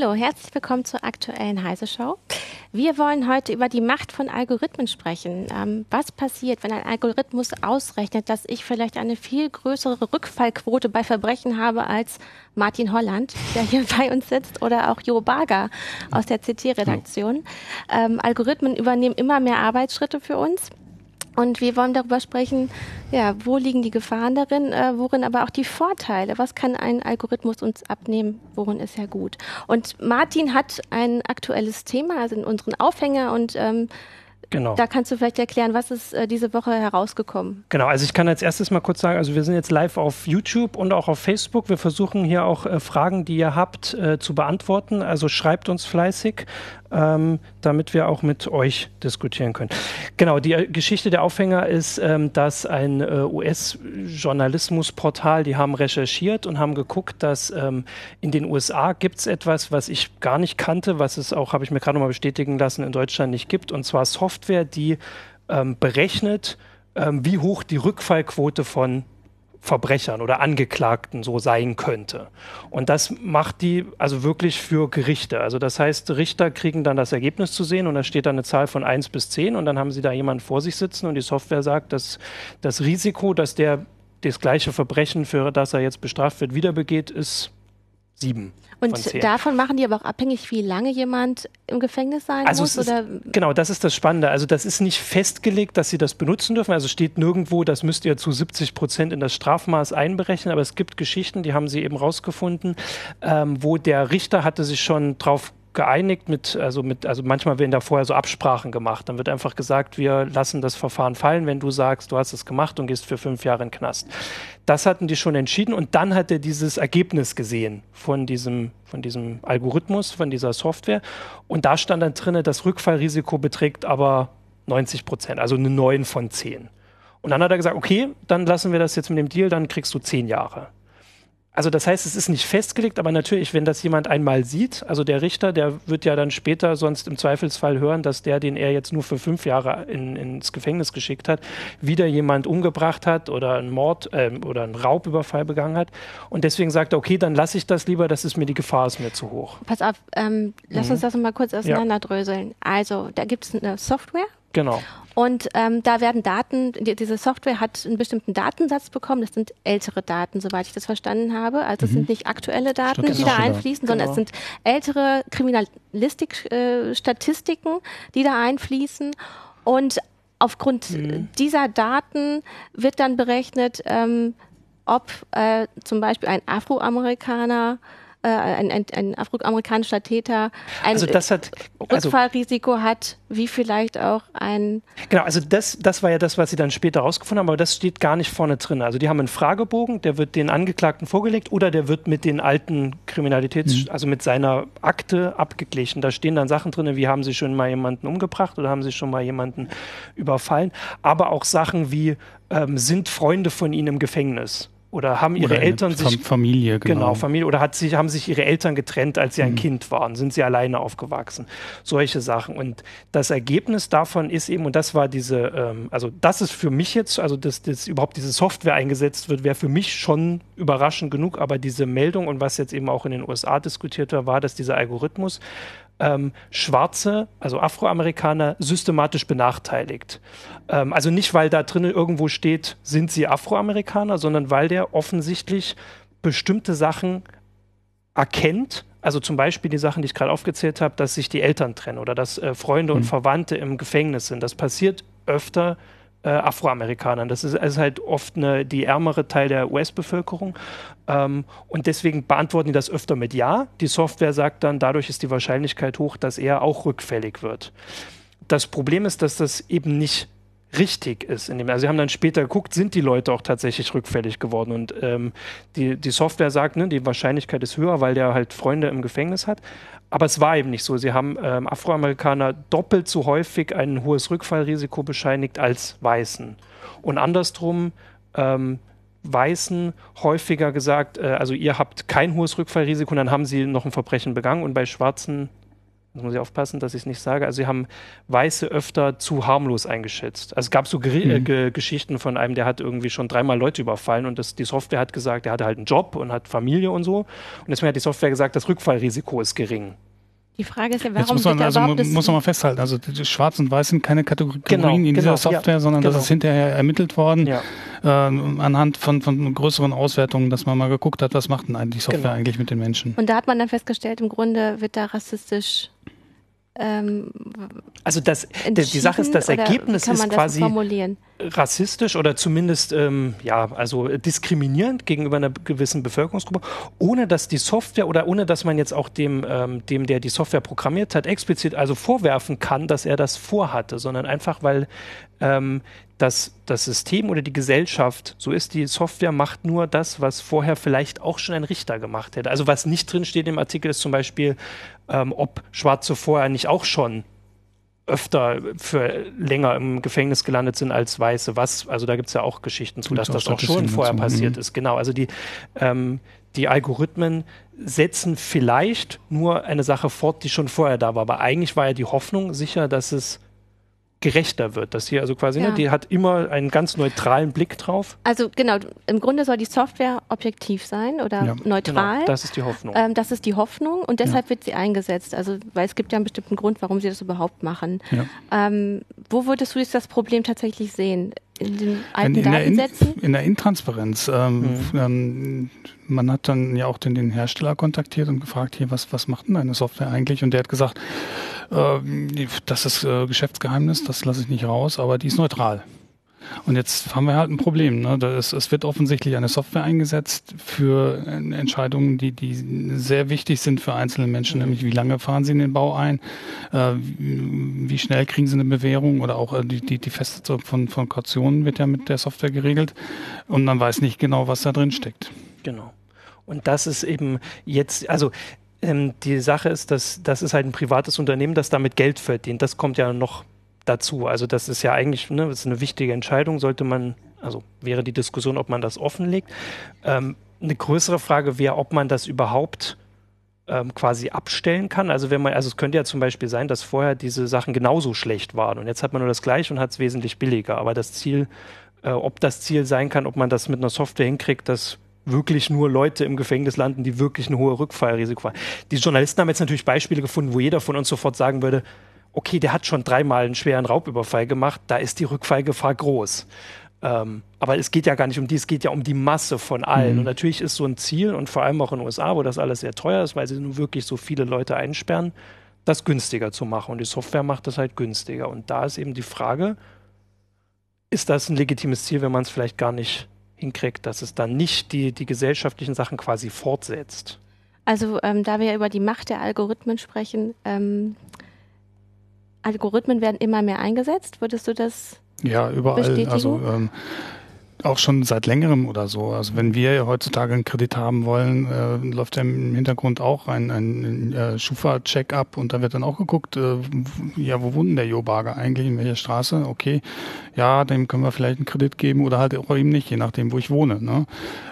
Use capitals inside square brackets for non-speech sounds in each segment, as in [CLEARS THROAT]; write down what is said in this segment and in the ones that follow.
Hallo, herzlich willkommen zur aktuellen Heise Show. Wir wollen heute über die Macht von Algorithmen sprechen. Ähm, was passiert, wenn ein Algorithmus ausrechnet, dass ich vielleicht eine viel größere Rückfallquote bei Verbrechen habe als Martin Holland, der hier [LAUGHS] bei uns sitzt, oder auch Jo Barger aus der CT-Redaktion. Ähm, Algorithmen übernehmen immer mehr Arbeitsschritte für uns. Und wir wollen darüber sprechen, ja, wo liegen die Gefahren darin, äh, worin aber auch die Vorteile, was kann ein Algorithmus uns abnehmen, worin ist er gut. Und Martin hat ein aktuelles Thema, also in unseren Aufhänger und ähm, Genau. Da kannst du vielleicht erklären, was ist äh, diese Woche herausgekommen? Genau, also ich kann als erstes mal kurz sagen, also wir sind jetzt live auf YouTube und auch auf Facebook. Wir versuchen hier auch äh, Fragen, die ihr habt, äh, zu beantworten. Also schreibt uns fleißig ähm, damit wir auch mit euch diskutieren können. Genau, die äh, Geschichte der Aufhänger ist, ähm, dass ein äh, US-Journalismusportal, die haben recherchiert und haben geguckt, dass ähm, in den USA gibt es etwas, was ich gar nicht kannte, was es auch, habe ich mir gerade nochmal bestätigen lassen, in Deutschland nicht gibt, und zwar Software, die ähm, berechnet, ähm, wie hoch die Rückfallquote von Verbrechern oder Angeklagten so sein könnte. Und das macht die also wirklich für Gerichte. Also das heißt, Richter kriegen dann das Ergebnis zu sehen und da steht dann eine Zahl von 1 bis 10 und dann haben sie da jemanden vor sich sitzen und die Software sagt, dass das Risiko, dass der das gleiche Verbrechen, für das er jetzt bestraft wird, wieder begeht, ist sieben. Und davon machen die aber auch abhängig, wie lange jemand im Gefängnis sein also muss? Ist, genau, das ist das Spannende. Also das ist nicht festgelegt, dass sie das benutzen dürfen. Also steht nirgendwo, das müsst ihr zu 70 Prozent in das Strafmaß einberechnen. Aber es gibt Geschichten, die haben sie eben rausgefunden, ähm, wo der Richter hatte sich schon drauf geeinigt mit, also mit, also manchmal werden da vorher so Absprachen gemacht. Dann wird einfach gesagt, wir lassen das Verfahren fallen, wenn du sagst, du hast es gemacht und gehst für fünf Jahre in den Knast. Das hatten die schon entschieden und dann hat er dieses Ergebnis gesehen von diesem, von diesem Algorithmus, von dieser Software. Und da stand dann drin, das Rückfallrisiko beträgt aber 90 Prozent, also eine 9 von 10. Und dann hat er gesagt, okay, dann lassen wir das jetzt mit dem Deal, dann kriegst du zehn Jahre also das heißt, es ist nicht festgelegt, aber natürlich, wenn das jemand einmal sieht, also der Richter, der wird ja dann später sonst im Zweifelsfall hören, dass der, den er jetzt nur für fünf Jahre in, ins Gefängnis geschickt hat, wieder jemand umgebracht hat oder einen Mord äh, oder einen Raubüberfall begangen hat. Und deswegen sagt er, okay, dann lasse ich das lieber, das ist mir die Gefahr ist mir zu hoch. Pass auf, ähm, lass mhm. uns das mal kurz auseinanderdröseln. Ja. Also, da gibt es eine Software. Genau. Und ähm, da werden Daten, die, diese Software hat einen bestimmten Datensatz bekommen. Das sind ältere Daten, soweit ich das verstanden habe. Also es sind mhm. nicht aktuelle Daten, die da einfließen, genau. sondern es sind ältere Kriminalistik-Statistiken, äh, die da einfließen. Und aufgrund mhm. dieser Daten wird dann berechnet, ähm, ob äh, zum Beispiel ein Afroamerikaner äh, ein, ein, ein afroamerikanischer Täter ein also das hat, also, Rückfallrisiko hat, wie vielleicht auch ein. Genau, also das, das war ja das, was sie dann später rausgefunden haben, aber das steht gar nicht vorne drin. Also die haben einen Fragebogen, der wird den Angeklagten vorgelegt oder der wird mit den alten Kriminalitäts-, mhm. also mit seiner Akte abgeglichen. Da stehen dann Sachen drin, wie haben sie schon mal jemanden umgebracht oder haben sie schon mal jemanden überfallen, aber auch Sachen wie ähm, sind Freunde von ihnen im Gefängnis oder haben ihre oder Eltern sich Familie genau. genau. Familie oder hat sich haben sich ihre Eltern getrennt, als sie mhm. ein Kind waren, sind sie alleine aufgewachsen, solche Sachen und das Ergebnis davon ist eben und das war diese ähm, also das ist für mich jetzt also dass, dass überhaupt diese Software eingesetzt wird, wäre für mich schon überraschend genug, aber diese Meldung und was jetzt eben auch in den USA diskutiert war, war, dass dieser Algorithmus ähm, Schwarze, also Afroamerikaner, systematisch benachteiligt. Ähm, also nicht, weil da drinnen irgendwo steht, sind sie Afroamerikaner, sondern weil der offensichtlich bestimmte Sachen erkennt, also zum Beispiel die Sachen, die ich gerade aufgezählt habe, dass sich die Eltern trennen oder dass äh, Freunde mhm. und Verwandte im Gefängnis sind. Das passiert öfter äh, Afroamerikanern. Das ist, ist, halt oft eine, die ärmere Teil der US-Bevölkerung. Ähm, und deswegen beantworten die das öfter mit Ja. Die Software sagt dann, dadurch ist die Wahrscheinlichkeit hoch, dass er auch rückfällig wird. Das Problem ist, dass das eben nicht richtig ist. In dem, also sie haben dann später geguckt, sind die Leute auch tatsächlich rückfällig geworden. Und ähm, die, die Software sagt, ne, die Wahrscheinlichkeit ist höher, weil der halt Freunde im Gefängnis hat. Aber es war eben nicht so. Sie haben ähm, Afroamerikaner doppelt so häufig ein hohes Rückfallrisiko bescheinigt als Weißen. Und andersrum ähm, Weißen häufiger gesagt, äh, also ihr habt kein hohes Rückfallrisiko und dann haben sie noch ein Verbrechen begangen und bei Schwarzen Jetzt muss ich aufpassen, dass ich es nicht sage. Also sie haben Weiße öfter zu harmlos eingeschätzt. Also es gab so mhm. äh, Geschichten von einem, der hat irgendwie schon dreimal Leute überfallen und das, die Software hat gesagt, er hatte halt einen Job und hat Familie und so. Und deswegen hat die Software gesagt, das Rückfallrisiko ist gering. Die Frage ist ja, warum Jetzt muss man, also muss man mal festhalten, also Schwarz und Weiß sind keine Kategorien genau, in dieser genau, Software, ja, sondern genau. das ist hinterher ermittelt worden ja. äh, anhand von, von größeren Auswertungen, dass man mal geguckt hat, was macht denn eigentlich die Software genau. eigentlich mit den Menschen. Und da hat man dann festgestellt, im Grunde wird da rassistisch ähm, also das, die Sache ist, das Ergebnis ist quasi rassistisch oder zumindest ähm, ja also diskriminierend gegenüber einer gewissen Bevölkerungsgruppe, ohne dass die Software oder ohne dass man jetzt auch dem ähm, dem der die Software programmiert hat explizit also vorwerfen kann, dass er das vorhatte, sondern einfach weil ähm, dass das System oder die Gesellschaft, so ist die Software, macht nur das, was vorher vielleicht auch schon ein Richter gemacht hätte. Also was nicht drin steht im Artikel ist zum Beispiel, ähm, ob Schwarze vorher nicht auch schon öfter für länger im Gefängnis gelandet sind als Weiße. Was, also da gibt es ja auch Geschichten zu, dass das auch schon vorher passiert mhm. ist. Genau, also die, ähm, die Algorithmen setzen vielleicht nur eine Sache fort, die schon vorher da war. Aber eigentlich war ja die Hoffnung sicher, dass es gerechter wird. Das hier also quasi, ne, ja. ne, die hat immer einen ganz neutralen Blick drauf. Also genau, im Grunde soll die Software objektiv sein oder ja. neutral. Genau, das ist die Hoffnung. Ähm, das ist die Hoffnung und deshalb ja. wird sie eingesetzt. Also weil es gibt ja einen bestimmten Grund, warum sie das überhaupt machen. Ähm, wo würdest du jetzt das Problem tatsächlich sehen? in den alten in, in Datensätzen? Der in, in der Intransparenz. Ähm, mhm. ähm, man hat dann ja auch den, den Hersteller kontaktiert und gefragt, hier, was, was macht denn deine Software eigentlich? Und der hat gesagt, äh, das ist äh, Geschäftsgeheimnis, das lasse ich nicht raus, aber die ist neutral. Und jetzt haben wir halt ein Problem. Ne? Ist, es wird offensichtlich eine Software eingesetzt für Entscheidungen, die, die sehr wichtig sind für einzelne Menschen, mhm. nämlich wie lange fahren sie in den Bau ein, äh, wie schnell kriegen sie eine Bewährung oder auch äh, die, die, die Festsetzung von, von Kautionen wird ja mit der Software geregelt und man weiß nicht genau, was da drin steckt. Genau. Und das ist eben jetzt, also ähm, die Sache ist, dass das ist halt ein privates Unternehmen, das damit Geld verdient. Das kommt ja noch dazu. Also das ist ja eigentlich ne, ist eine wichtige Entscheidung, sollte man, also wäre die Diskussion, ob man das offenlegt. Ähm, eine größere Frage wäre, ob man das überhaupt ähm, quasi abstellen kann. Also wenn man, also es könnte ja zum Beispiel sein, dass vorher diese Sachen genauso schlecht waren und jetzt hat man nur das gleiche und hat es wesentlich billiger. Aber das Ziel, äh, ob das Ziel sein kann, ob man das mit einer Software hinkriegt, das wirklich nur Leute im Gefängnis landen, die wirklich ein hohes Rückfallrisiko haben. Die Journalisten haben jetzt natürlich Beispiele gefunden, wo jeder von uns sofort sagen würde, okay, der hat schon dreimal einen schweren Raubüberfall gemacht, da ist die Rückfallgefahr groß. Ähm, aber es geht ja gar nicht um die, es geht ja um die Masse von allen. Mhm. Und natürlich ist so ein Ziel, und vor allem auch in den USA, wo das alles sehr teuer ist, weil sie nur wirklich so viele Leute einsperren, das günstiger zu machen. Und die Software macht das halt günstiger. Und da ist eben die Frage, ist das ein legitimes Ziel, wenn man es vielleicht gar nicht hinkriegt, dass es dann nicht die, die gesellschaftlichen Sachen quasi fortsetzt? Also ähm, da wir über die Macht der Algorithmen sprechen, ähm, Algorithmen werden immer mehr eingesetzt. Würdest du das ja, überall. Bestätigen? Also ähm, auch schon seit längerem oder so. Also wenn wir heutzutage einen Kredit haben wollen, äh, läuft ja im Hintergrund auch ein, ein, ein äh, Schufa-Check-up und da wird dann auch geguckt, äh, ja, wo wohnt denn der Jo Barger eigentlich, in welcher Straße? Okay, ja, dem können wir vielleicht einen Kredit geben oder halt auch ihm nicht, je nachdem, wo ich wohne. Ne?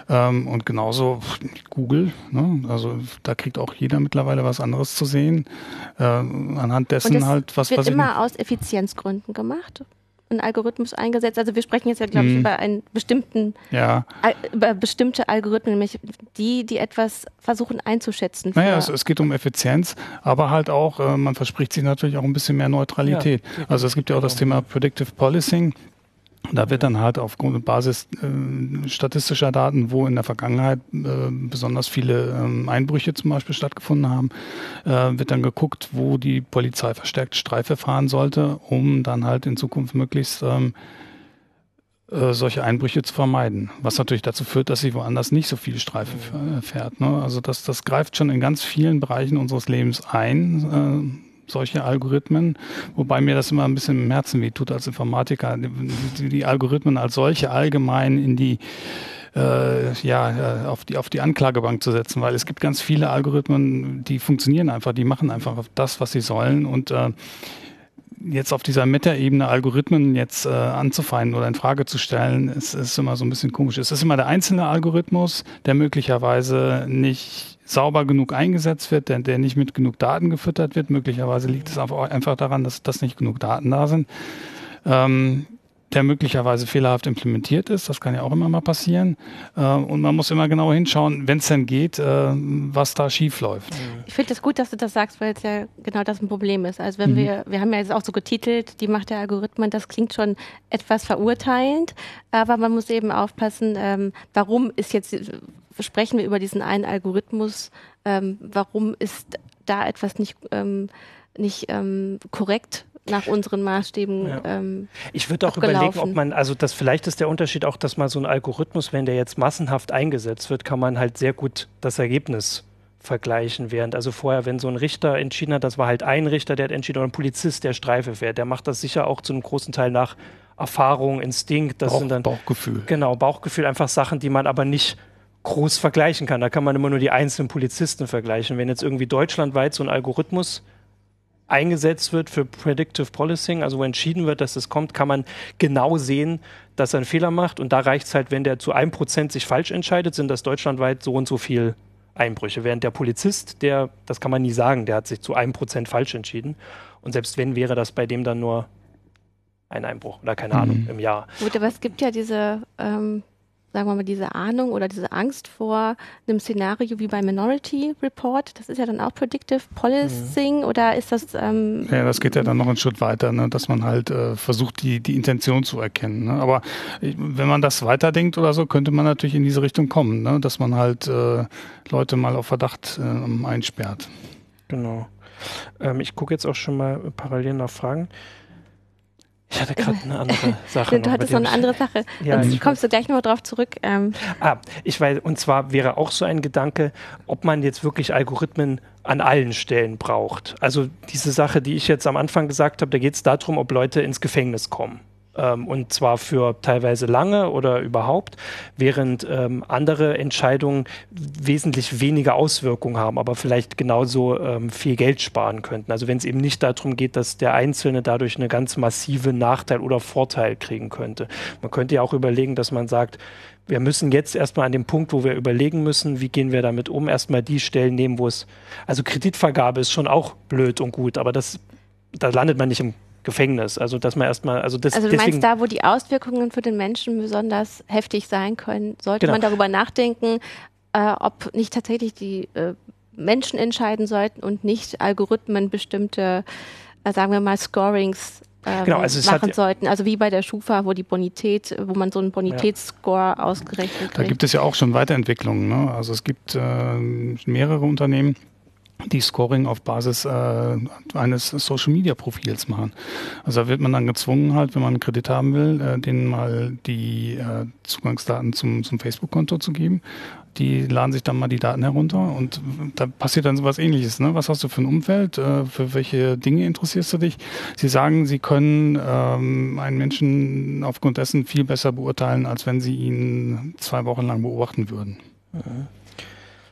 Ähm, und genauso Google, ne? also da kriegt auch jeder mittlerweile was anderes zu sehen, äh, anhand dessen halt was wird was immer aus Effizienzgründen gemacht ein Algorithmus eingesetzt? Also wir sprechen jetzt ja, glaube ich, mhm. über einen bestimmten, ja. über bestimmte Algorithmen, nämlich die, die etwas versuchen einzuschätzen. Naja, es, es, geht um Effizienz, aber halt auch, äh, man verspricht sich natürlich auch ein bisschen mehr Neutralität. Ja, also es gibt ja auch das Thema Predictive Policing. Da wird dann halt auf Basis äh, statistischer Daten, wo in der Vergangenheit äh, besonders viele ähm, Einbrüche zum Beispiel stattgefunden haben, äh, wird dann geguckt, wo die Polizei verstärkt Streife fahren sollte, um dann halt in Zukunft möglichst ähm, äh, solche Einbrüche zu vermeiden. Was natürlich dazu führt, dass sie woanders nicht so viel Streife äh, fährt. Ne? Also das, das greift schon in ganz vielen Bereichen unseres Lebens ein äh, solche Algorithmen, wobei mir das immer ein bisschen im Herzen wehtut als Informatiker, die, die Algorithmen als solche allgemein in die äh, ja, äh, auf die, auf die Anklagebank zu setzen, weil es gibt ganz viele Algorithmen, die funktionieren einfach, die machen einfach das, was sie sollen und äh, jetzt auf dieser Meta-Ebene Algorithmen jetzt äh, anzufeinden oder in Frage zu stellen, ist, ist immer so ein bisschen komisch. Es ist immer der einzelne Algorithmus, der möglicherweise nicht sauber genug eingesetzt wird, der, der nicht mit genug Daten gefüttert wird. Möglicherweise liegt es einfach daran, dass, dass nicht genug Daten da sind. Ähm, der möglicherweise fehlerhaft implementiert ist. Das kann ja auch immer mal passieren. Äh, und man muss immer genau hinschauen, wenn es denn geht, äh, was da schief läuft. Ich finde es das gut, dass du das sagst, weil es ja genau das ein Problem ist. Also wenn mhm. wir, wir haben ja jetzt auch so getitelt, die Macht der Algorithmen, das klingt schon etwas verurteilend, aber man muss eben aufpassen, ähm, warum ist jetzt, sprechen wir über diesen einen Algorithmus, ähm, warum ist da etwas nicht, ähm, nicht ähm, korrekt nach unseren Maßstäben. Ja. Ähm, ich würde auch überlegen, ob man, also das vielleicht ist der Unterschied auch, dass mal so ein Algorithmus, wenn der jetzt massenhaft eingesetzt wird, kann man halt sehr gut das Ergebnis vergleichen, während also vorher, wenn so ein Richter entschieden hat, das war halt ein Richter, der hat entschieden, oder ein Polizist, der Streife fährt, der macht das sicher auch zu einem großen Teil nach Erfahrung, Instinkt, das Bauch, sind dann Bauchgefühl. Genau, Bauchgefühl, einfach Sachen, die man aber nicht groß vergleichen kann. Da kann man immer nur die einzelnen Polizisten vergleichen. Wenn jetzt irgendwie deutschlandweit so ein Algorithmus eingesetzt wird für Predictive Policing, also wo entschieden wird, dass es kommt, kann man genau sehen, dass er einen Fehler macht. Und da reicht es halt, wenn der zu einem Prozent sich falsch entscheidet, sind das deutschlandweit so und so viel Einbrüche. Während der Polizist, der, das kann man nie sagen, der hat sich zu einem Prozent falsch entschieden. Und selbst wenn, wäre das bei dem dann nur ein Einbruch oder keine mhm. Ahnung im Jahr. Gut, aber es gibt ja diese ähm, sagen wir mal, diese Ahnung oder diese Angst vor einem Szenario wie bei Minority Report? Das ist ja dann auch Predictive Policing mhm. oder ist das. Ähm ja, das geht ja dann noch einen Schritt weiter, ne? dass man halt äh, versucht, die, die Intention zu erkennen. Ne? Aber wenn man das weiterdenkt oder so, könnte man natürlich in diese Richtung kommen, ne? dass man halt äh, Leute mal auf Verdacht äh, einsperrt. Genau. Ähm, ich gucke jetzt auch schon mal parallel nach Fragen. Ich hatte gerade eine andere [LAUGHS] Sache. du hattest noch eine andere Sache. Ja, und kommst du gleich noch drauf zurück. Ähm. Ah, ich weiß, und zwar wäre auch so ein Gedanke, ob man jetzt wirklich Algorithmen an allen Stellen braucht. Also diese Sache, die ich jetzt am Anfang gesagt habe, da geht es darum, ob Leute ins Gefängnis kommen ähm, und zwar für teilweise lange oder überhaupt, während ähm, andere Entscheidungen wesentlich weniger Auswirkungen haben, aber vielleicht genauso ähm, viel Geld sparen könnten. Also wenn es eben nicht darum geht, dass der Einzelne dadurch eine ganz massive Nachteil oder Vorteil kriegen könnte. Man könnte ja auch überlegen, dass man sagt, wir müssen jetzt erstmal an dem Punkt, wo wir überlegen müssen, wie gehen wir damit um, erstmal die Stellen nehmen, wo es, also Kreditvergabe ist schon auch blöd und gut, aber das, da landet man nicht im Gefängnis. Also dass man erstmal, also das. Also du meinst da, wo die Auswirkungen für den Menschen besonders heftig sein können, sollte genau. man darüber nachdenken, äh, ob nicht tatsächlich die äh, Menschen entscheiden sollten und nicht Algorithmen bestimmte, äh, sagen wir mal, Scorings ähm, genau, also machen sollten. Also wie bei der Schufa, wo die Bonität, wo man so einen Bonitätsscore ja. ausgerechnet Da gibt es ja auch schon Weiterentwicklungen. Ne? Also es gibt äh, mehrere Unternehmen, die Scoring auf Basis äh, eines Social Media Profils machen. Also da wird man dann gezwungen, halt, wenn man einen Kredit haben will, äh, denen mal die äh, Zugangsdaten zum, zum Facebook-Konto zu geben. Die laden sich dann mal die Daten herunter und da passiert dann sowas ähnliches. Ne? Was hast du für ein Umfeld? Äh, für welche Dinge interessierst du dich? Sie sagen, sie können ähm, einen Menschen aufgrund dessen viel besser beurteilen, als wenn sie ihn zwei Wochen lang beobachten würden. Mhm.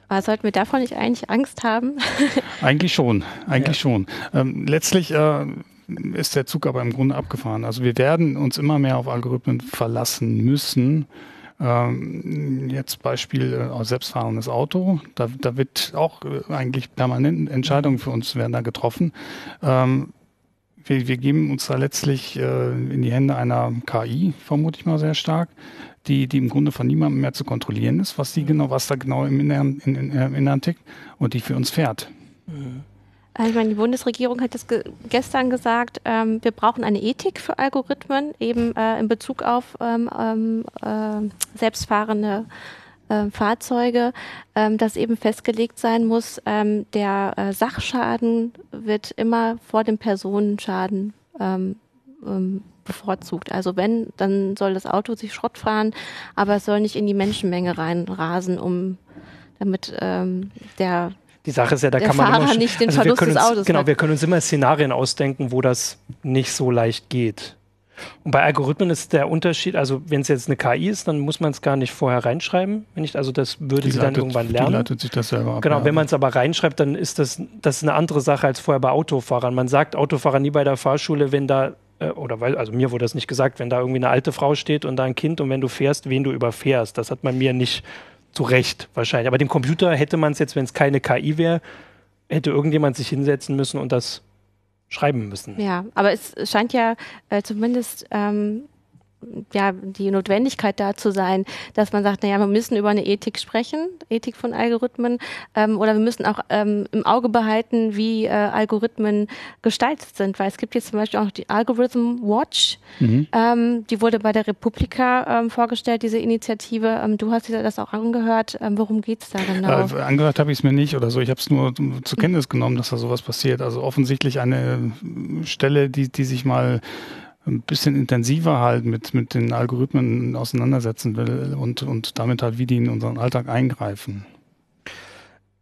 Aber sollten wir davon nicht eigentlich Angst haben? [LAUGHS] eigentlich schon, eigentlich ja. schon. Ähm, letztlich äh, ist der Zug aber im Grunde abgefahren. Also wir werden uns immer mehr auf Algorithmen verlassen müssen. Ähm, jetzt Beispiel äh, selbstfahrendes Auto. Da, da wird auch äh, eigentlich permanent Entscheidungen für uns werden da getroffen. Ähm, wir, wir geben uns da letztlich äh, in die Hände einer KI, vermute ich mal sehr stark, die, die im Grunde von niemandem mehr zu kontrollieren ist, was die genau, was da genau im Inneren, in, in, im Inneren tickt und die für uns fährt. Mhm. Ich meine, die Bundesregierung hat das ge gestern gesagt, ähm, wir brauchen eine Ethik für Algorithmen, eben äh, in Bezug auf ähm, ähm äh, selbstfahrende äh, Fahrzeuge, ähm, dass eben festgelegt sein muss, ähm, der äh, Sachschaden wird immer vor dem Personenschaden ähm, ähm bevorzugt. Also wenn, dann soll das Auto sich Schrott fahren, aber es soll nicht in die Menschenmenge reinrasen, um damit ähm, der die Sache ist ja, da kann man Fahrer immer nicht den also Verlust uns, des Autos Genau, hat. wir können uns immer Szenarien ausdenken, wo das nicht so leicht geht. Und bei Algorithmen ist der Unterschied, also wenn es jetzt eine KI ist, dann muss man es gar nicht vorher reinschreiben. Wenn nicht, also das würde die sie leitet, dann irgendwann lernen. Die leitet sich das selber ab. Genau, wenn man es aber reinschreibt, dann ist das, das ist eine andere Sache als vorher bei Autofahrern. Man sagt Autofahrer nie bei der Fahrschule, wenn da äh, oder weil, also mir wurde das nicht gesagt, wenn da irgendwie eine alte Frau steht und da ein Kind und wenn du fährst, wen du überfährst. Das hat man mir nicht zu Recht wahrscheinlich. Aber dem Computer hätte man es jetzt, wenn es keine KI wäre, hätte irgendjemand sich hinsetzen müssen und das schreiben müssen. Ja, aber es scheint ja äh, zumindest ähm, ja, die Notwendigkeit da zu sein, dass man sagt, naja, wir müssen über eine Ethik sprechen, Ethik von Algorithmen, ähm, oder wir müssen auch ähm, im Auge behalten, wie äh, Algorithmen gestaltet sind, weil es gibt jetzt zum Beispiel auch die Algorithm Watch, mhm. ähm, die wurde bei der Republika ähm, vorgestellt, diese Initiative. Ähm, du hast dir das auch angehört. Ähm, worum geht es da genau? Äh, angehört habe ich es mir nicht oder so. Ich habe es nur zur Kenntnis genommen, dass da sowas passiert. Also offensichtlich eine Stelle, die, die sich mal ein bisschen intensiver halt mit, mit den Algorithmen auseinandersetzen will und, und damit halt, wie die in unseren Alltag eingreifen.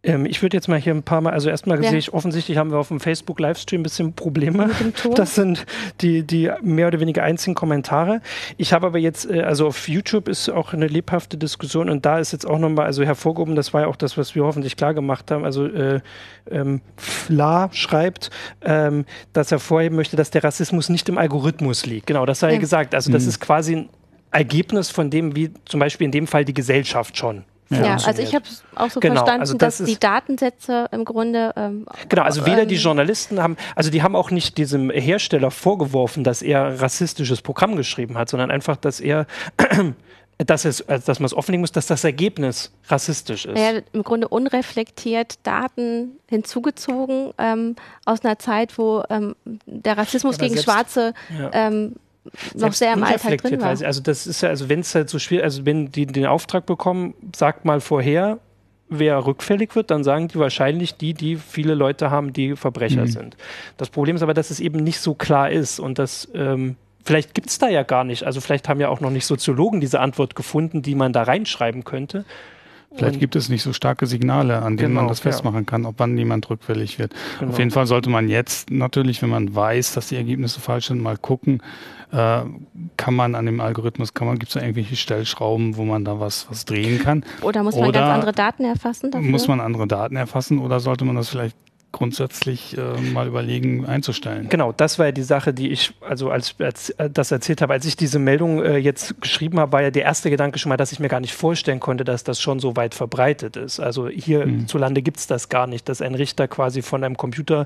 Ähm, ich würde jetzt mal hier ein paar Mal, also erstmal ja. sehe ich, offensichtlich haben wir auf dem Facebook-Livestream ein bisschen Probleme. [LAUGHS] Das sind die, die mehr oder weniger einzigen Kommentare. Ich habe aber jetzt, äh, also auf YouTube ist auch eine lebhafte Diskussion und da ist jetzt auch nochmal also hervorgehoben, das war ja auch das, was wir hoffentlich klar gemacht haben. Also äh, ähm, Fla schreibt, ähm, dass er vorheben möchte, dass der Rassismus nicht im Algorithmus liegt. Genau, das sei ja gesagt. Also das mhm. ist quasi ein Ergebnis von dem, wie zum Beispiel in dem Fall die Gesellschaft schon ja, also ich habe es auch so genau, verstanden, also das dass die Datensätze im Grunde. Ähm, genau, also weder ähm, die Journalisten haben, also die haben auch nicht diesem Hersteller vorgeworfen, dass er rassistisches Programm geschrieben hat, sondern einfach, dass er [CLEARS THROAT] dass, es, also dass man es offenlegen muss, dass das Ergebnis rassistisch ist. Ja, im Grunde unreflektiert Daten hinzugezogen ähm, aus einer Zeit, wo ähm, der Rassismus gegen Schwarze ja. ähm, noch sehr im Alltag drin war. Also das ist ja, also wenn es halt so schwierig, also wenn die den Auftrag bekommen, sagt mal vorher, wer rückfällig wird, dann sagen die wahrscheinlich die, die viele Leute haben, die Verbrecher mhm. sind. Das Problem ist aber, dass es eben nicht so klar ist und dass ähm, vielleicht gibt es da ja gar nicht. Also vielleicht haben ja auch noch nicht Soziologen diese Antwort gefunden, die man da reinschreiben könnte. Vielleicht gibt es nicht so starke Signale, an denen genau, man das festmachen ja. kann, ob wann jemand rückfällig wird. Genau. Auf jeden Fall sollte man jetzt natürlich, wenn man weiß, dass die Ergebnisse falsch sind, mal gucken, äh, kann man an dem Algorithmus, kann man, gibt es da irgendwelche Stellschrauben, wo man da was, was drehen kann? Oder muss man oder ganz andere Daten erfassen dafür? Muss man andere Daten erfassen oder sollte man das vielleicht grundsätzlich äh, mal überlegen einzustellen. Genau, das war ja die Sache, die ich, also als, als äh, das erzählt habe, als ich diese Meldung äh, jetzt geschrieben habe, war ja der erste Gedanke schon mal, dass ich mir gar nicht vorstellen konnte, dass das schon so weit verbreitet ist. Also hier mhm. gibt es das gar nicht, dass ein Richter quasi von einem Computer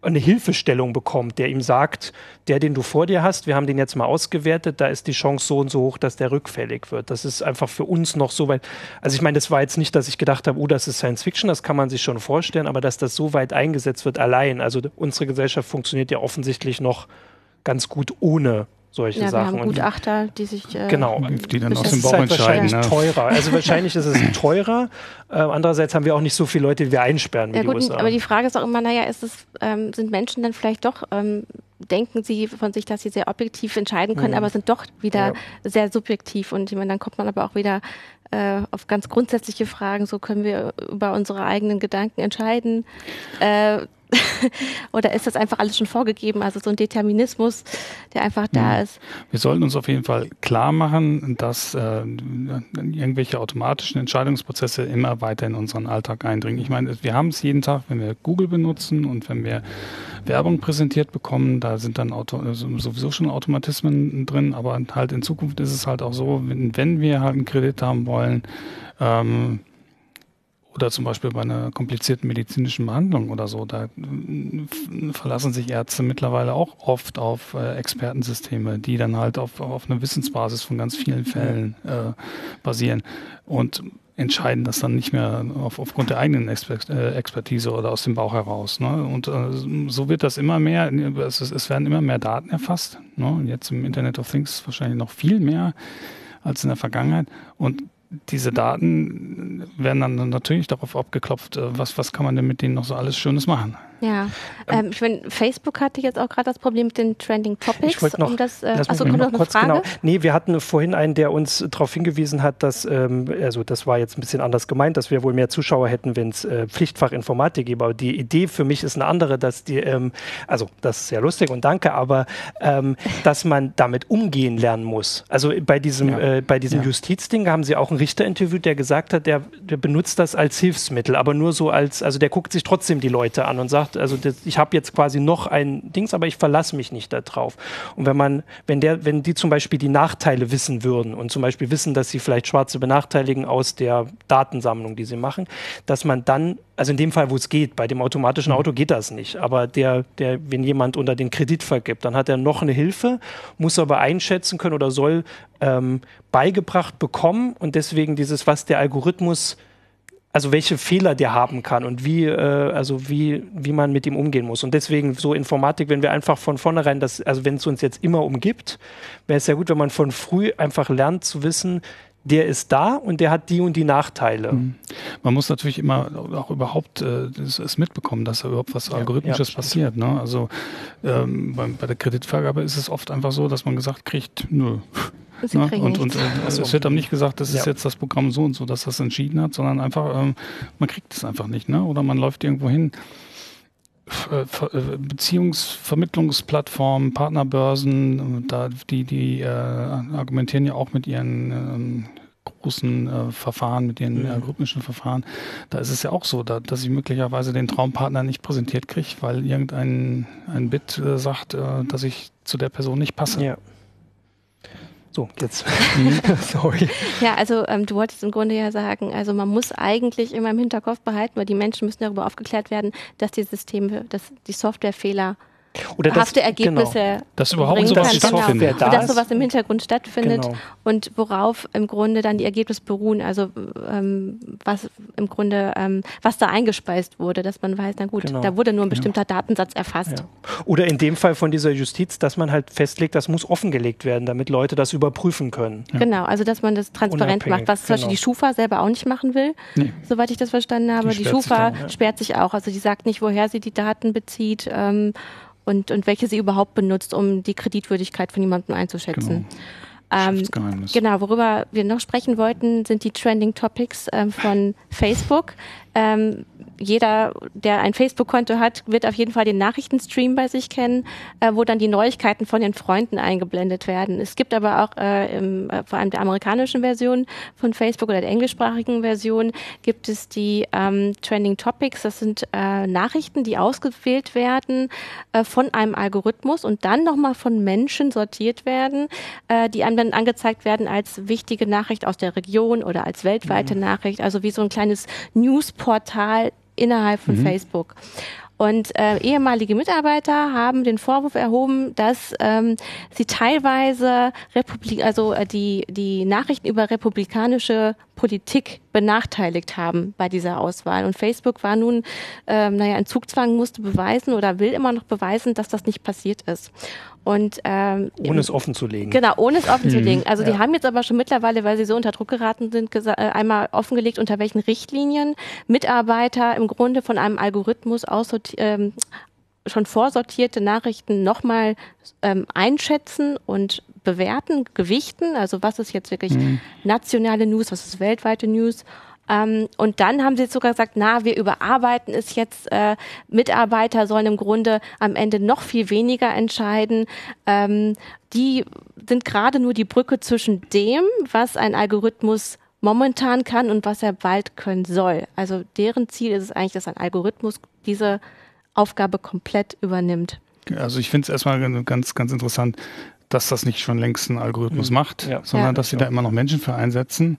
eine Hilfestellung bekommt, der ihm sagt, der, den du vor dir hast, wir haben den jetzt mal ausgewertet, da ist die Chance so und so hoch, dass der rückfällig wird. Das ist einfach für uns noch so weit. Also ich meine, das war jetzt nicht, dass ich gedacht habe, oh, das ist Science Fiction, das kann man sich schon vorstellen, aber dass das so weit eingesetzt wird allein. Also unsere Gesellschaft funktioniert ja offensichtlich noch ganz gut ohne solche ja, Sachen. Wir haben Gutachter, die sich äh, genau, die dann aus dem Bauch halt entscheiden. Wahrscheinlich ne? teurer. Also wahrscheinlich ist es [LAUGHS] teurer. Äh, andererseits haben wir auch nicht so viele Leute, die wir einsperren ja, gut, Aber die Frage ist auch immer, naja, ist es, ähm, sind Menschen dann vielleicht doch ähm, denken sie von sich, dass sie sehr objektiv entscheiden können, mhm. aber sind doch wieder ja. sehr subjektiv. Und ich meine, dann kommt man aber auch wieder äh, auf ganz grundsätzliche Fragen. So können wir über unsere eigenen Gedanken entscheiden. Äh, [LAUGHS] Oder ist das einfach alles schon vorgegeben? Also so ein Determinismus, der einfach da ja. ist. Wir sollten uns auf jeden Fall klar machen, dass äh, irgendwelche automatischen Entscheidungsprozesse immer weiter in unseren Alltag eindringen. Ich meine, wir haben es jeden Tag, wenn wir Google benutzen und wenn wir Werbung präsentiert bekommen, da sind dann Auto, also sowieso schon Automatismen drin, aber halt in Zukunft ist es halt auch so, wenn, wenn wir halt einen Kredit haben wollen, ähm, oder zum Beispiel bei einer komplizierten medizinischen Behandlung oder so, da äh, verlassen sich Ärzte mittlerweile auch oft auf äh, Expertensysteme, die dann halt auf, auf einer Wissensbasis von ganz vielen Fällen äh, basieren. Und entscheiden das dann nicht mehr auf, aufgrund der eigenen äh, Expertise oder aus dem Bauch heraus. Ne? Und äh, so wird das immer mehr, es, es werden immer mehr Daten erfasst. Ne? Jetzt im Internet of Things wahrscheinlich noch viel mehr als in der Vergangenheit. Und diese Daten werden dann natürlich darauf abgeklopft, äh, was, was kann man denn mit denen noch so alles Schönes machen. Ja, ähm, ich meine, Facebook hatte jetzt auch gerade das Problem mit den Trending Topics. Ich wollte noch, um das, äh, lass achso, kommt noch noch kurz, Frage? genau. Nee, wir hatten vorhin einen, der uns darauf hingewiesen hat, dass, ähm, also das war jetzt ein bisschen anders gemeint, dass wir wohl mehr Zuschauer hätten, wenn es äh, Pflichtfach Informatik gäbe. Aber die Idee für mich ist eine andere, dass die, ähm, also das ist sehr lustig und danke, aber ähm, dass man damit umgehen lernen muss. Also bei diesem, Ja. äh, bei diesem Ja. Justizding haben sie auch einen Richter interviewt, der gesagt hat, der, der benutzt das als Hilfsmittel, aber nur so als, also der guckt sich trotzdem die Leute an und sagt, also das, ich habe jetzt quasi noch ein Dings, aber ich verlasse mich nicht darauf. Und wenn man, wenn der, wenn die zum Beispiel die Nachteile wissen würden und zum Beispiel wissen, dass sie vielleicht Schwarze benachteiligen aus der Datensammlung, die sie machen, dass man dann, also in dem Fall, wo es geht, bei dem automatischen Auto geht das nicht, aber der, der, wenn jemand unter den Kredit vergibt, dann hat er noch eine Hilfe, muss aber einschätzen können oder soll ähm, beigebracht bekommen. Und deswegen dieses, was der Algorithmus also welche Fehler der haben kann und wie, äh, also wie, wie man mit ihm umgehen muss. Und deswegen so Informatik, wenn wir einfach von vornherein das, also wenn es uns jetzt immer umgibt, wäre es ja gut, wenn man von früh einfach lernt zu wissen, der ist da und der hat die und die Nachteile. Man muss natürlich immer auch überhaupt äh, es, mitbekommen, dass da überhaupt was Algorithmisches ja, passiert. Ne? Also ähm, bei, bei der Kreditvergabe ist es oft einfach so, dass man gesagt kriegt, nö. Sie Ne? Und, und äh, es wird einem nicht gesagt, das ist Ja. jetzt das Programm so und so, dass das entschieden hat, sondern einfach, ähm, man kriegt es einfach nicht. Ne? Oder man läuft irgendwo hin. Äh, äh, Beziehungsvermittlungsplattformen, Partnerbörsen, äh, da die, die äh, argumentieren ja auch mit ihren ähm, großen äh, Verfahren, mit ihren Mhm. algorithmischen Verfahren. Da ist es ja auch so, da, dass ich möglicherweise den Traumpartner nicht präsentiert kriege, weil irgendein ein Bit äh, sagt, äh, dass ich zu der Person nicht passe. Ja. So, jetzt. [LAUGHS] Sorry. Ja, also ähm, du wolltest im Grunde ja sagen, also man muss eigentlich immer im Hinterkopf behalten, weil die Menschen müssen darüber aufgeklärt werden, dass die Systeme, dass die Softwarefehler Oder das, hafte Ergebnisse Genau. Dass überhaupt sowas kann. stattfindet. Genau. Da Und dass sowas im Hintergrund stattfindet Genau. und worauf im Grunde dann die Ergebnisse beruhen, also ähm, was im Grunde, ähm, was da eingespeist wurde, dass man weiß, na gut, Genau. da wurde nur ein bestimmter Datensatz erfasst. Ja. Oder in dem Fall von dieser Justiz, dass man halt festlegt, das muss offengelegt werden, damit Leute das überprüfen können. Genau, also dass man das transparent Unabhängig, macht, was zum Beispiel genau. die Schufa selber auch nicht machen will, Nee. soweit ich das verstanden habe. Die Die, sperrt sich Schufa dann, ja. sperrt sich auch, also die sagt nicht, woher sie die Daten bezieht ähm, und, und welche sie überhaupt benutzt, um die Kreditwürdigkeit von jemandem einzuschätzen. Ähm, Geschäftsgeheimnis. Genau, worüber wir noch sprechen wollten, sind die Trending Topics ähm, von Facebook. Ähm, jeder, der ein Facebook-Konto hat, wird auf jeden Fall den Nachrichtenstream bei sich kennen, äh, wo dann die Neuigkeiten von den Freunden eingeblendet werden. Es gibt aber auch äh, im, äh, vor allem der amerikanischen Version von Facebook oder der englischsprachigen Version gibt es die ähm, Trending Topics. Das sind äh, Nachrichten, die ausgewählt werden äh, von einem Algorithmus und dann nochmal von Menschen sortiert werden, äh, die einem dann angezeigt werden als wichtige Nachricht aus der Region oder als weltweite Nachricht, also wie so ein kleines Newsportal innerhalb von Facebook. Und äh, ehemalige Mitarbeiter haben den Vorwurf erhoben, dass ähm, sie teilweise Republik also äh, die, die Nachrichten über republikanische Politik benachteiligt haben bei dieser Auswahl. Und Facebook war nun, ähm, naja, in Zugzwang musste beweisen oder will immer noch beweisen, dass das nicht passiert ist. Und ähm, Ohne es offen zu legen. Genau, ohne es offen zu legen. Also die Ja. haben jetzt aber schon mittlerweile, weil sie so unter Druck geraten sind, äh, einmal offengelegt, unter welchen Richtlinien Mitarbeiter im Grunde von einem Algorithmus ähm, schon vorsortierte Nachrichten nochmal ähm, einschätzen und bewerten, gewichten. Also was ist jetzt wirklich nationale News, was ist weltweite News. Ähm, und dann haben sie sogar gesagt, na, wir überarbeiten es jetzt. Äh, Mitarbeiter sollen im Grunde am Ende noch viel weniger entscheiden. Ähm, die sind gerade nur die Brücke zwischen dem, was ein Algorithmus momentan kann und was er bald können soll. Also deren Ziel ist es eigentlich, dass ein Algorithmus diese Aufgabe komplett übernimmt. Also ich finde es erstmal ganz, ganz interessant, dass das nicht schon längst ein Algorithmus macht, Ja. sondern Ja. dass sie da immer noch Menschen für einsetzen.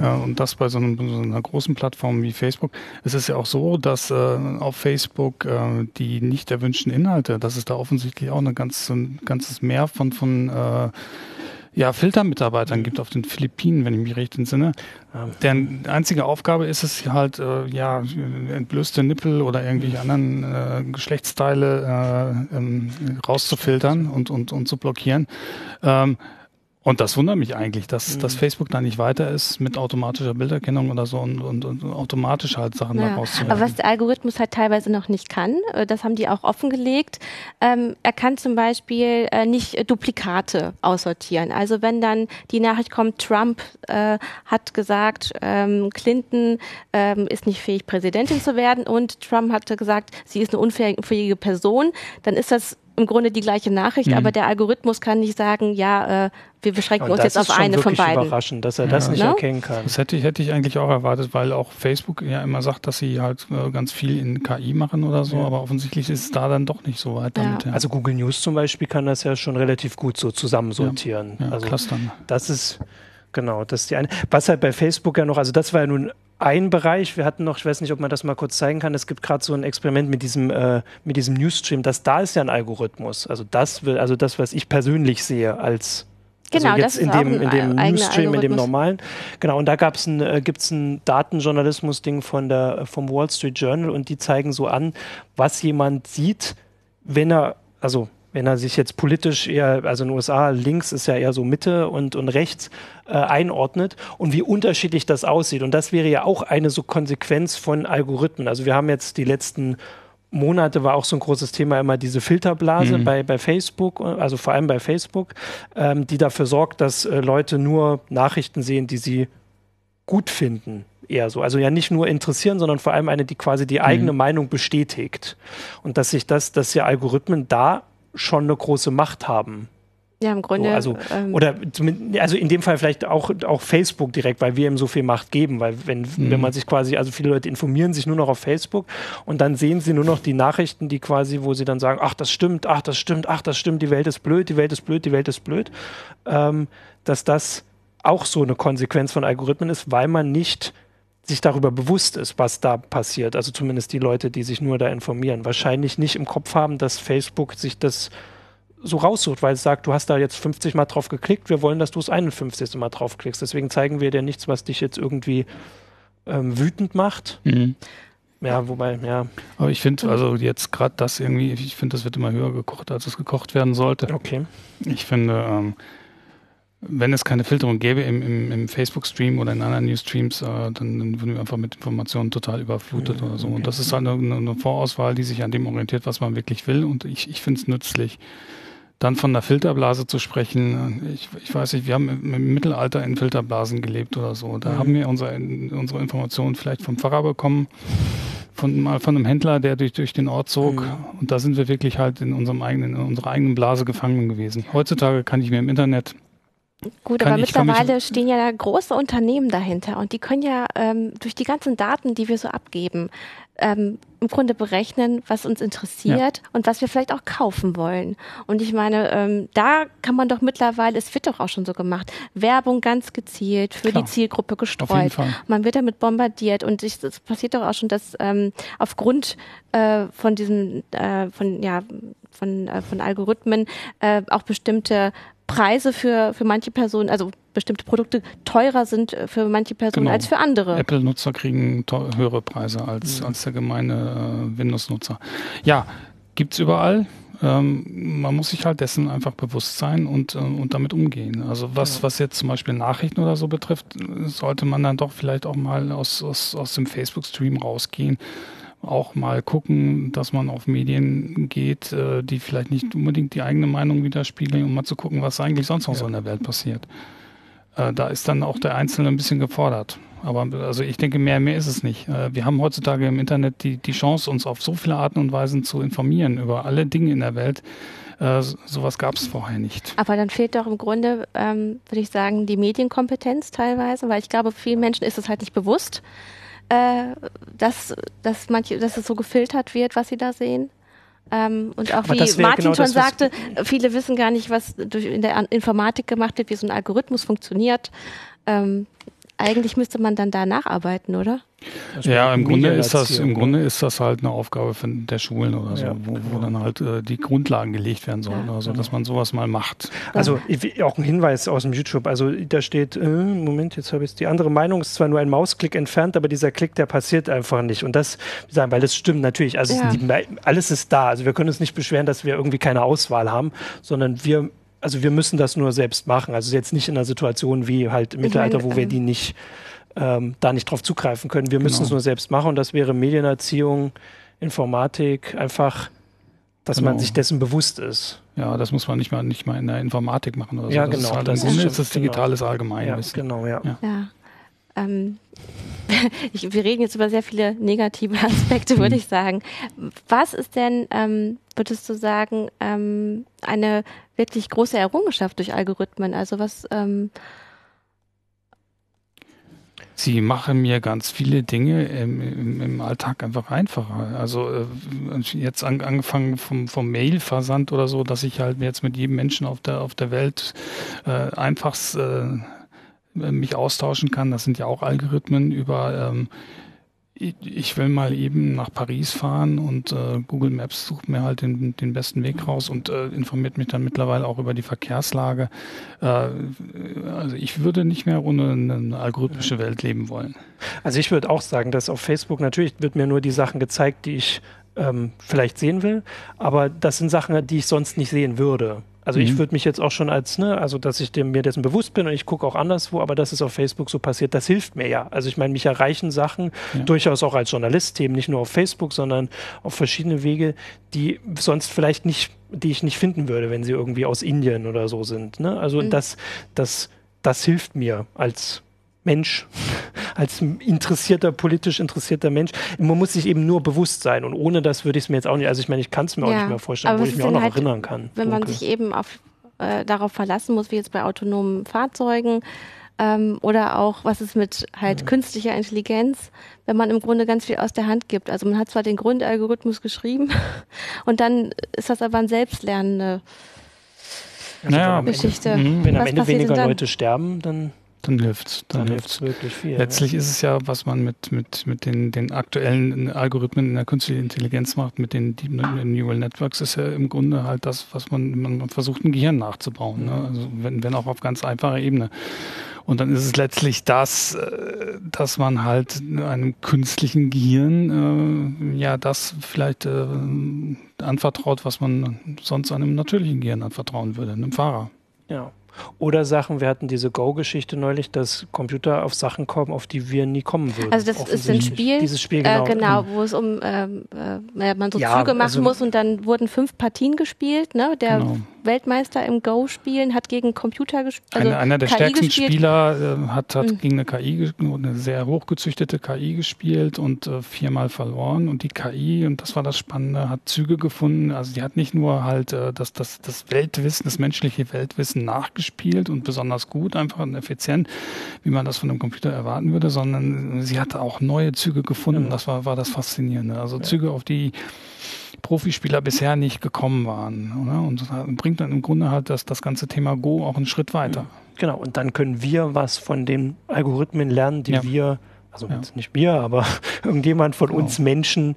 Äh, und das bei so, einem, so einer großen Plattform wie Facebook. Es ist ja auch so, dass äh, auf Facebook äh, die nicht erwünschten Inhalte, dass es da offensichtlich auch eine ganz, so ein ganzes Meer von, von äh, ja, Filtermitarbeitern gibt auf den Philippinen, wenn ich mich recht entsinne. Ja. Deren einzige Aufgabe ist es halt, äh, ja, entblößte Nippel oder irgendwelche anderen äh, Geschlechtsteile äh, ähm, rauszufiltern und, und, und zu blockieren. Ähm, Und das wundert mich eigentlich, dass, mhm. dass Facebook da nicht weiter ist mit automatischer Bilderkennung oder so und, und, und automatisch halt Sachen ja. rauszuwerfen. Aber was der Algorithmus halt teilweise noch nicht kann, äh, das haben die auch offengelegt, ähm, er kann zum Beispiel äh, nicht Duplikate aussortieren. Also wenn dann die Nachricht kommt, Trump äh, hat gesagt, ähm, Clinton ähm, ist nicht fähig, Präsidentin zu werden und Trump hatte gesagt, sie ist eine unfähige Person, dann ist das im Grunde die gleiche Nachricht, mhm. aber der Algorithmus kann nicht sagen, ja, äh, wir beschränken uns jetzt auf eine von beiden. Das ist überraschend, dass er ja. das nicht no? erkennen kann. Das hätte ich, hätte ich eigentlich auch erwartet, weil auch Facebook ja immer sagt, dass sie halt äh, ganz viel in KI machen oder so, ja. aber offensichtlich ist es da dann doch nicht so weit damit. Ja. Also Google News zum Beispiel kann das ja schon relativ gut so zusammensortieren. Ja, also clustern. Das ist Genau, das ist die eine. Was halt bei Facebook ja noch, also das war ja nun ein Bereich. Wir hatten noch, ich weiß nicht, ob man das mal kurz zeigen kann. Es gibt gerade so ein Experiment mit diesem, äh, mit diesem Newsstream. Das da ist ja ein Algorithmus. Also das will, also das, was ich persönlich sehe als also genau, also jetzt in dem, in dem Newsstream, in dem normalen. Genau, und da gab's ein, äh, gibt's ein Datenjournalismus-Ding von der, vom Wall Street Journal und die zeigen so an, was jemand sieht, wenn er, also wenn er sich jetzt politisch eher, also in den USA links ist ja eher so Mitte und, und rechts äh, einordnet und wie unterschiedlich das aussieht. Und das wäre ja auch eine so Konsequenz von Algorithmen. Also wir haben jetzt die letzten Monate war auch so ein großes Thema immer diese Filterblase mhm. bei, bei Facebook, also vor allem bei Facebook, ähm, die dafür sorgt, dass äh, Leute nur Nachrichten sehen, die sie gut finden eher so. Also ja nicht nur interessieren, sondern vor allem eine, die quasi die eigene mhm. Meinung bestätigt. Und dass sich das, dass ja Algorithmen da schon eine große Macht haben. Ja, im Grunde. So, also, ähm, oder also in dem Fall vielleicht auch, auch Facebook direkt, weil wir ihm so viel Macht geben. Weil wenn, mhm. wenn man sich quasi, also viele Leute informieren sich nur noch auf Facebook und dann sehen sie nur noch die Nachrichten, die quasi, wo sie dann sagen, ach, das stimmt, ach, das stimmt, ach, das stimmt, die Welt ist blöd, die Welt ist blöd, die Welt ist blöd. Ähm, dass das auch so eine Konsequenz von Algorithmen ist, weil man nicht sich darüber bewusst ist, was da passiert. Also zumindest die Leute, die sich nur da informieren, wahrscheinlich nicht im Kopf haben, dass Facebook sich das so raussucht, weil es sagt, du hast da jetzt 50 Mal drauf geklickt, wir wollen, dass du es 51. Mal draufklickst. Deswegen zeigen wir dir nichts, was dich jetzt irgendwie ähm, wütend macht. Mhm. Ja, wobei, ja. Aber ich finde, also jetzt gerade das irgendwie, ich finde, das wird immer höher gekocht, als es gekocht werden sollte. Okay. Ich finde, ähm, wenn es keine Filterung gäbe im, im, im Facebook-Stream oder in anderen News-Streams, äh, dann, dann, würden wir einfach mit Informationen total überflutet mhm, oder so. Und das ist halt eine, eine, Vorauswahl, die sich an dem orientiert, was man wirklich will. Und ich, ich finde es nützlich. Dann von der Filterblase zu sprechen, ich, ich weiß nicht, wir haben im, im Mittelalter in Filterblasen gelebt oder so. Da mhm. haben wir unsere, unsere Informationen vielleicht vom Pfarrer bekommen, von, mal von einem Händler, der durch, durch den Ort zog. Mhm. Und da sind wir wirklich halt in unserem eigenen, in unserer eigenen Blase gefangen gewesen. Heutzutage kann ich mir im Internet Gut, aber mittlerweile stehen ja da große Unternehmen dahinter und die können ja ähm, durch die ganzen Daten, die wir so abgeben, ähm, im Grunde berechnen, was uns interessiert ja. und was wir vielleicht auch kaufen wollen. Und ich meine, ähm, da kann man doch mittlerweile, es wird doch auch schon so gemacht, Werbung ganz gezielt für Klar. die Zielgruppe gestreut. Man wird damit bombardiert und es passiert doch auch schon, dass ähm, aufgrund äh, von diesen, äh, von ja, von, äh, von Algorithmen äh, auch bestimmte Preise für, für manche Personen, also bestimmte Produkte teurer sind für manche Personen genau. als für andere. Apple-Nutzer kriegen höhere Preise als, mhm. als der gemeine äh, Windows-Nutzer. Ja, gibt's überall. Ähm, man muss sich halt dessen einfach bewusst sein und, äh, und damit umgehen. Also was, ja. was jetzt zum Beispiel Nachrichten oder so betrifft, sollte man dann doch vielleicht auch mal aus, aus, aus dem Facebook-Stream rausgehen auch mal gucken, dass man auf Medien geht, äh, die vielleicht nicht unbedingt die eigene Meinung widerspiegeln, um mal zu gucken, was eigentlich sonst noch ja. so in der Welt passiert. Äh, da ist dann auch der Einzelne ein bisschen gefordert. Aber also ich denke, mehr, mehr ist es nicht. Äh, wir haben heutzutage im Internet die, die Chance, uns auf so viele Arten und Weisen zu informieren über alle Dinge in der Welt. Äh, sowas gab es vorher nicht. Aber dann fehlt doch im Grunde, ähm, würde ich sagen, die Medienkompetenz teilweise, weil ich glaube, vielen Menschen ist es halt nicht bewusst äh, dass, dass, manche, dass es so gefiltert wird, was sie da sehen. Ähm, und auch wie Martin genau schon das, sagte, viele wissen gar nicht, was durch in der Informatik gemacht wird, wie so ein Algorithmus funktioniert. Ähm, eigentlich müsste man dann da nacharbeiten, oder? Ja, im Grunde ist das, im Grunde ist das halt eine Aufgabe von der Schulen oder so, ja, wo, wo genau. dann halt äh, die Grundlagen gelegt werden sollen ja, oder so, genau. dass man sowas mal macht. Also auch ein Hinweis aus dem YouTube. Also da steht, äh, Moment, jetzt habe ich die andere Meinung, ist zwar nur ein Mausklick entfernt, aber dieser Klick, der passiert einfach nicht. Und das, sagen, weil das stimmt natürlich. Also ja. die, alles ist da. Also wir können uns nicht beschweren, dass wir irgendwie keine Auswahl haben, sondern wir also wir müssen das nur selbst machen. Also jetzt nicht in einer Situation wie halt im Mittelalter, meine, wo wir ähm, die nicht ähm, da nicht drauf zugreifen können. Wir müssen genau. es nur selbst machen und das wäre Medienerziehung, Informatik, einfach, dass genau. man sich dessen bewusst ist. Ja, das muss man nicht mal nicht mal in der Informatik machen oder so. Ja, das genau. Ist halt das ist, ist das digitales genau. Allgemeinwissen. Ja, genau, ja. ja. ja. Ähm, [LAUGHS] ich, wir reden jetzt über sehr viele negative [LAUGHS] Aspekte, würde ich sagen. Was ist denn, ähm, würdest du sagen, ähm, eine wirklich große Errungenschaft durch Algorithmen? Also was ähm, Sie machen mir ganz viele Dinge im, im, im Alltag einfach einfacher. Also äh, jetzt an, angefangen vom, vom Mail-Versand oder so, dass ich halt jetzt mit jedem Menschen auf der auf der Welt äh, einfach äh, mich austauschen kann. Das sind ja auch Algorithmen über ähm, ich will mal eben nach Paris fahren und äh, Google Maps sucht mir halt den, den besten Weg raus und äh, informiert mich dann mittlerweile auch über die Verkehrslage. Äh, also ich würde nicht mehr ohne eine algorithmische Welt leben wollen. Also ich würde auch sagen, dass auf Facebook natürlich wird mir nur die Sachen gezeigt, die ich ähm, vielleicht sehen will, aber das sind Sachen, die ich sonst nicht sehen würde. Also mhm. ich würde mich jetzt auch schon als, ne, also dass ich dem, mir dessen bewusst bin und ich gucke auch anderswo, aber dass es auf Facebook so passiert, das hilft mir ja. Also ich meine, mich erreichen Sachen ja. durchaus auch als Journalist, Themen nicht nur auf Facebook, sondern auf verschiedene Wege, die sonst vielleicht nicht, die ich nicht finden würde, wenn sie irgendwie aus Indien oder so sind. Ne? Also mhm. das, das, das hilft mir als Mensch, als interessierter, politisch interessierter Mensch. Man muss sich eben nur bewusst sein und ohne das würde ich es mir jetzt auch nicht, also ich meine, ich kann es mir ja, auch nicht mehr vorstellen, wo ich mich auch noch halt, erinnern kann. Wenn man sich eben auf, äh, darauf verlassen muss, wie jetzt bei autonomen Fahrzeugen, ähm, oder auch, was ist mit halt ja. künstlicher Intelligenz, wenn man im Grunde ganz viel aus der Hand gibt. Also man hat zwar den Grundalgorithmus geschrieben [LAUGHS] und dann ist das aber ein selbstlernende naja, Geschichte. Wenn am Ende weniger Leute sterben, dann dann hilft's. Dann, dann hilft's wirklich viel. Letztlich ja. ist es ja, was man mit, mit, mit den, den aktuellen Algorithmen in der künstlichen Intelligenz macht, mit den Deep Neural Networks, ist ja im Grunde halt das, was man, man versucht, ein Gehirn nachzubauen. Ne? Also wenn, wenn auch auf ganz einfacher Ebene. Und dann ist es letztlich das, äh, dass man halt einem künstlichen Gehirn äh, ja das vielleicht äh, anvertraut, was man sonst einem natürlichen Gehirn anvertrauen würde, einem Fahrer. Ja. Oder Sachen, wir hatten diese Go-Geschichte neulich, dass Computer auf Sachen kommen, auf die wir nie kommen würden. Also das ist ein Spiel, Dieses Spiel genau, äh, genau wo es um ähm, äh, man so ja, Züge machen also, muss und dann wurden fünf Partien gespielt. Ne? Der genau. Weltmeister im Go-Spielen hat gegen Computer gespielt. Also einer, einer der KI stärksten gespielt. Spieler äh, hat, hat mhm. gegen eine KI, eine sehr hochgezüchtete KI gespielt und äh, viermal verloren. Und die KI, und das war das Spannende, hat Züge gefunden. Also die hat nicht nur halt äh, das, das, das Weltwissen, das menschliche Weltwissen nachgespielt und besonders gut, einfach und effizient, wie man das von einem Computer erwarten würde, sondern sie hat auch neue Züge gefunden. Mhm. Das war, war das Faszinierende. Also ja. Züge, auf die Profispieler bisher nicht gekommen waren. Oder? Und bringt dann im Grunde halt das, das ganze Thema Go auch einen Schritt weiter. Genau, und dann können wir was von den Algorithmen lernen, die ja. wir, also ja. nicht wir, aber [LAUGHS] irgendjemand von genau. uns Menschen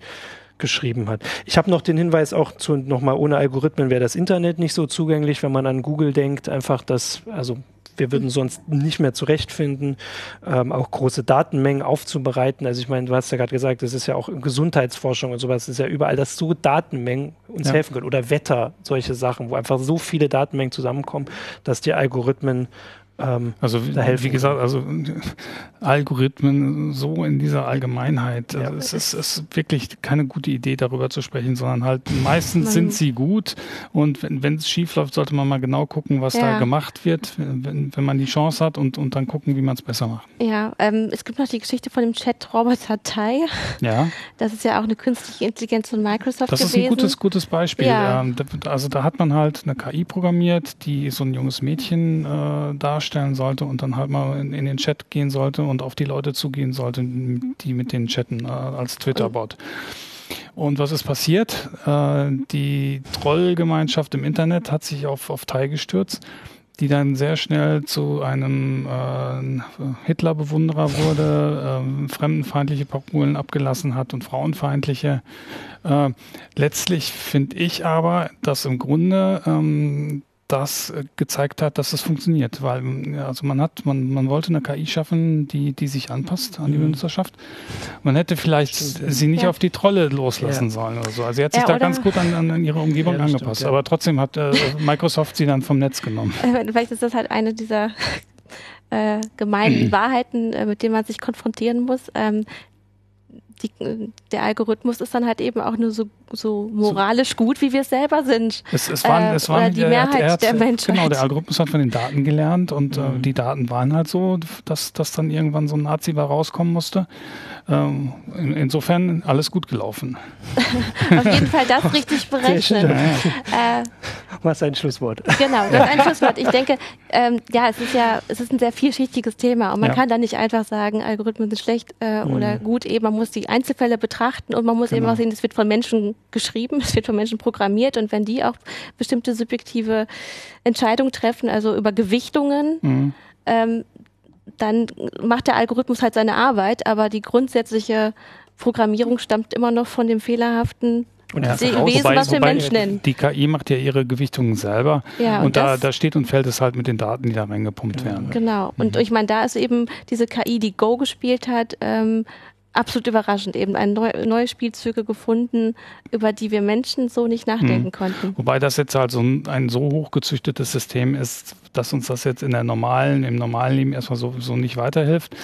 geschrieben hat. Ich habe noch den Hinweis auch zu nochmal ohne Algorithmen wäre das Internet nicht so zugänglich, wenn man an Google denkt, einfach das, also wir würden sonst nicht mehr zurechtfinden, ähm, auch große Datenmengen aufzubereiten. Also ich meine, du hast ja gerade gesagt, das ist ja auch Gesundheitsforschung und sowas, ist ja überall, dass so Datenmengen uns ja. helfen können. Oder Wetter, solche Sachen, wo einfach so viele Datenmengen zusammenkommen, dass die Algorithmen ähm, also wie, wie, gesagt, also Algorithmen so in dieser Allgemeinheit, also ja. es ist, ist, wirklich keine gute Idee, darüber zu sprechen, sondern halt meistens man, sind sie gut und wenn es schief läuft, sollte man mal genau gucken, was ja. da gemacht wird, wenn, wenn man die Chance hat und, und dann gucken, wie man es besser macht. Ja, ähm, es gibt noch die Geschichte von dem Chat-Roboter Tai. Ja. Das ist ja auch eine künstliche Intelligenz von Microsoft Das gewesen. ist ein gutes, gutes Beispiel. Ja. Ähm, also da hat man halt eine KI programmiert, die so ein junges Mädchen äh, darstellt stellen sollte und dann halt mal in, in, den Chat gehen sollte und auf die Leute zugehen sollte, die mit denen chatten äh, als Twitter-Bot. Und was ist passiert? Äh, die Trollgemeinschaft im Internet hat sich auf, auf Tai gestürzt, die dann sehr schnell zu einem äh, Hitler-Bewunderer wurde, äh, fremdenfeindliche Parolen abgelassen hat und frauenfeindliche. Äh, letztlich finde ich aber, dass im Grunde ähm, das äh, gezeigt hat, dass es funktioniert, weil also man hat, man, man wollte eine KI schaffen, die, die sich anpasst an die mhm. Benutzerschaft. Man hätte vielleicht stimmt, sie nicht ja. auf die Trolle loslassen ja. sollen oder so. Also sie hat sich ja, da ganz gut an, an, ihre Umgebung angepasst. Stimmt, aber trotzdem hat äh, Microsoft sie dann vom Netz genommen. [LAUGHS] Vielleicht ist das halt eine dieser [LAUGHS] äh, gemeinen [CLEARS THROAT] Wahrheiten, äh, mit denen man sich konfrontieren muss. Ähm, die, der Algorithmus ist dann halt eben auch nur so, so moralisch gut, wie wir es selber sind. Es, es waren, äh, es waren, oder die Mehrheit hat, der Menschen. Genau, der Algorithmus hat von den Daten gelernt und äh, mhm. äh, die Daten waren halt so, dass, dass dann irgendwann so ein Nazi war rauskommen musste. Ähm, in, insofern alles gut gelaufen. [LAUGHS] Auf jeden Fall das richtig [LAUGHS] berechnet. Äh, Was ein Schlusswort. Genau, das ist ein Schlusswort. Ich denke, ähm, ja, es ist ja, es ist ein sehr vielschichtiges Thema und man ja. kann da nicht einfach sagen, Algorithmen sind schlecht äh, mhm. oder gut. Eben, man muss die Einzelfälle betrachten und man muss genau. eben auch sehen, es wird von Menschen geschrieben, [LAUGHS] es wird von Menschen programmiert und wenn die auch bestimmte subjektive Entscheidungen treffen, also über Gewichtungen, mhm. ähm, dann macht der Algorithmus halt seine Arbeit, aber die grundsätzliche Programmierung stammt immer noch von dem fehlerhaften und ja, Wesen, wobei, was wir Mensch nennen. Die KI macht ja ihre Gewichtungen selber ja, und, und da, da steht und fällt es halt mit den Daten, die da reingepumpt werden. Genau. Und mhm. ich meine, da ist eben diese KI, die Go gespielt hat, ähm, absolut überraschend eben ein neu, neue Spielzüge gefunden, über die wir Menschen so nicht nachdenken mhm. konnten. Wobei das jetzt halt so ein, ein, so hochgezüchtetes System ist, dass uns das jetzt in der normalen, im normalen Leben erstmal so, so nicht weiterhilft.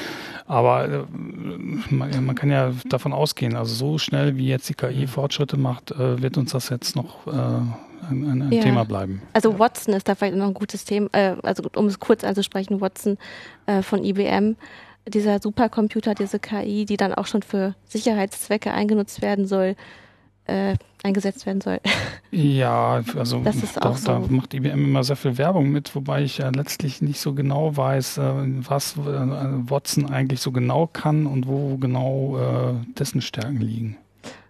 Aber äh, man, man, kann ja davon ausgehen, also so schnell wie jetzt die KI. Fortschritte macht, äh, wird uns das jetzt noch äh, ein, ein ja. Thema bleiben. Also Watson ist da vielleicht noch ein gutes Thema, äh, also um es kurz anzusprechen, Watson äh, von IBM dieser Supercomputer, diese KI, die dann auch schon für Sicherheitszwecke eingenutzt werden soll, äh, eingesetzt werden soll. [LAUGHS] Ja, also das ist da, so. da, macht IBM immer sehr viel Werbung mit, wobei ich ja letztlich nicht so genau weiß, äh, was äh, Watson eigentlich so genau kann und wo genau äh, dessen Stärken liegen.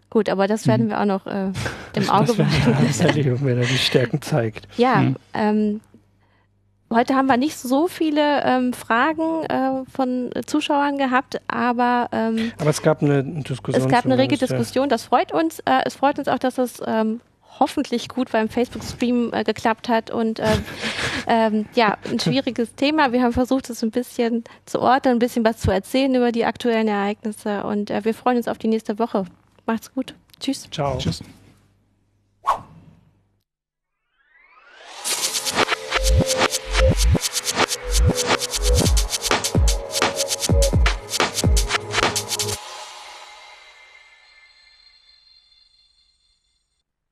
Gut, aber das werden hm. wir auch noch äh, [LAUGHS] im Auge behalten. wenn er die Stärken zeigt. Ja, hm. ähm, Heute haben wir nicht so viele ähm, Fragen äh, von Zuschauern gehabt, aber ähm, aber es gab eine Diskussion. Es gab eine rege Diskussion. Das freut uns. Äh, es freut uns auch, dass es ähm, hoffentlich gut beim Facebook-Stream äh, geklappt hat und äh, [LAUGHS] ähm, ja ein schwieriges Thema. Wir haben versucht, es ein bisschen zu ordnen, ein bisschen was zu erzählen über die aktuellen Ereignisse und äh, wir freuen uns auf die nächste Woche. Macht's gut. Tschüss. Ciao. Tschüss.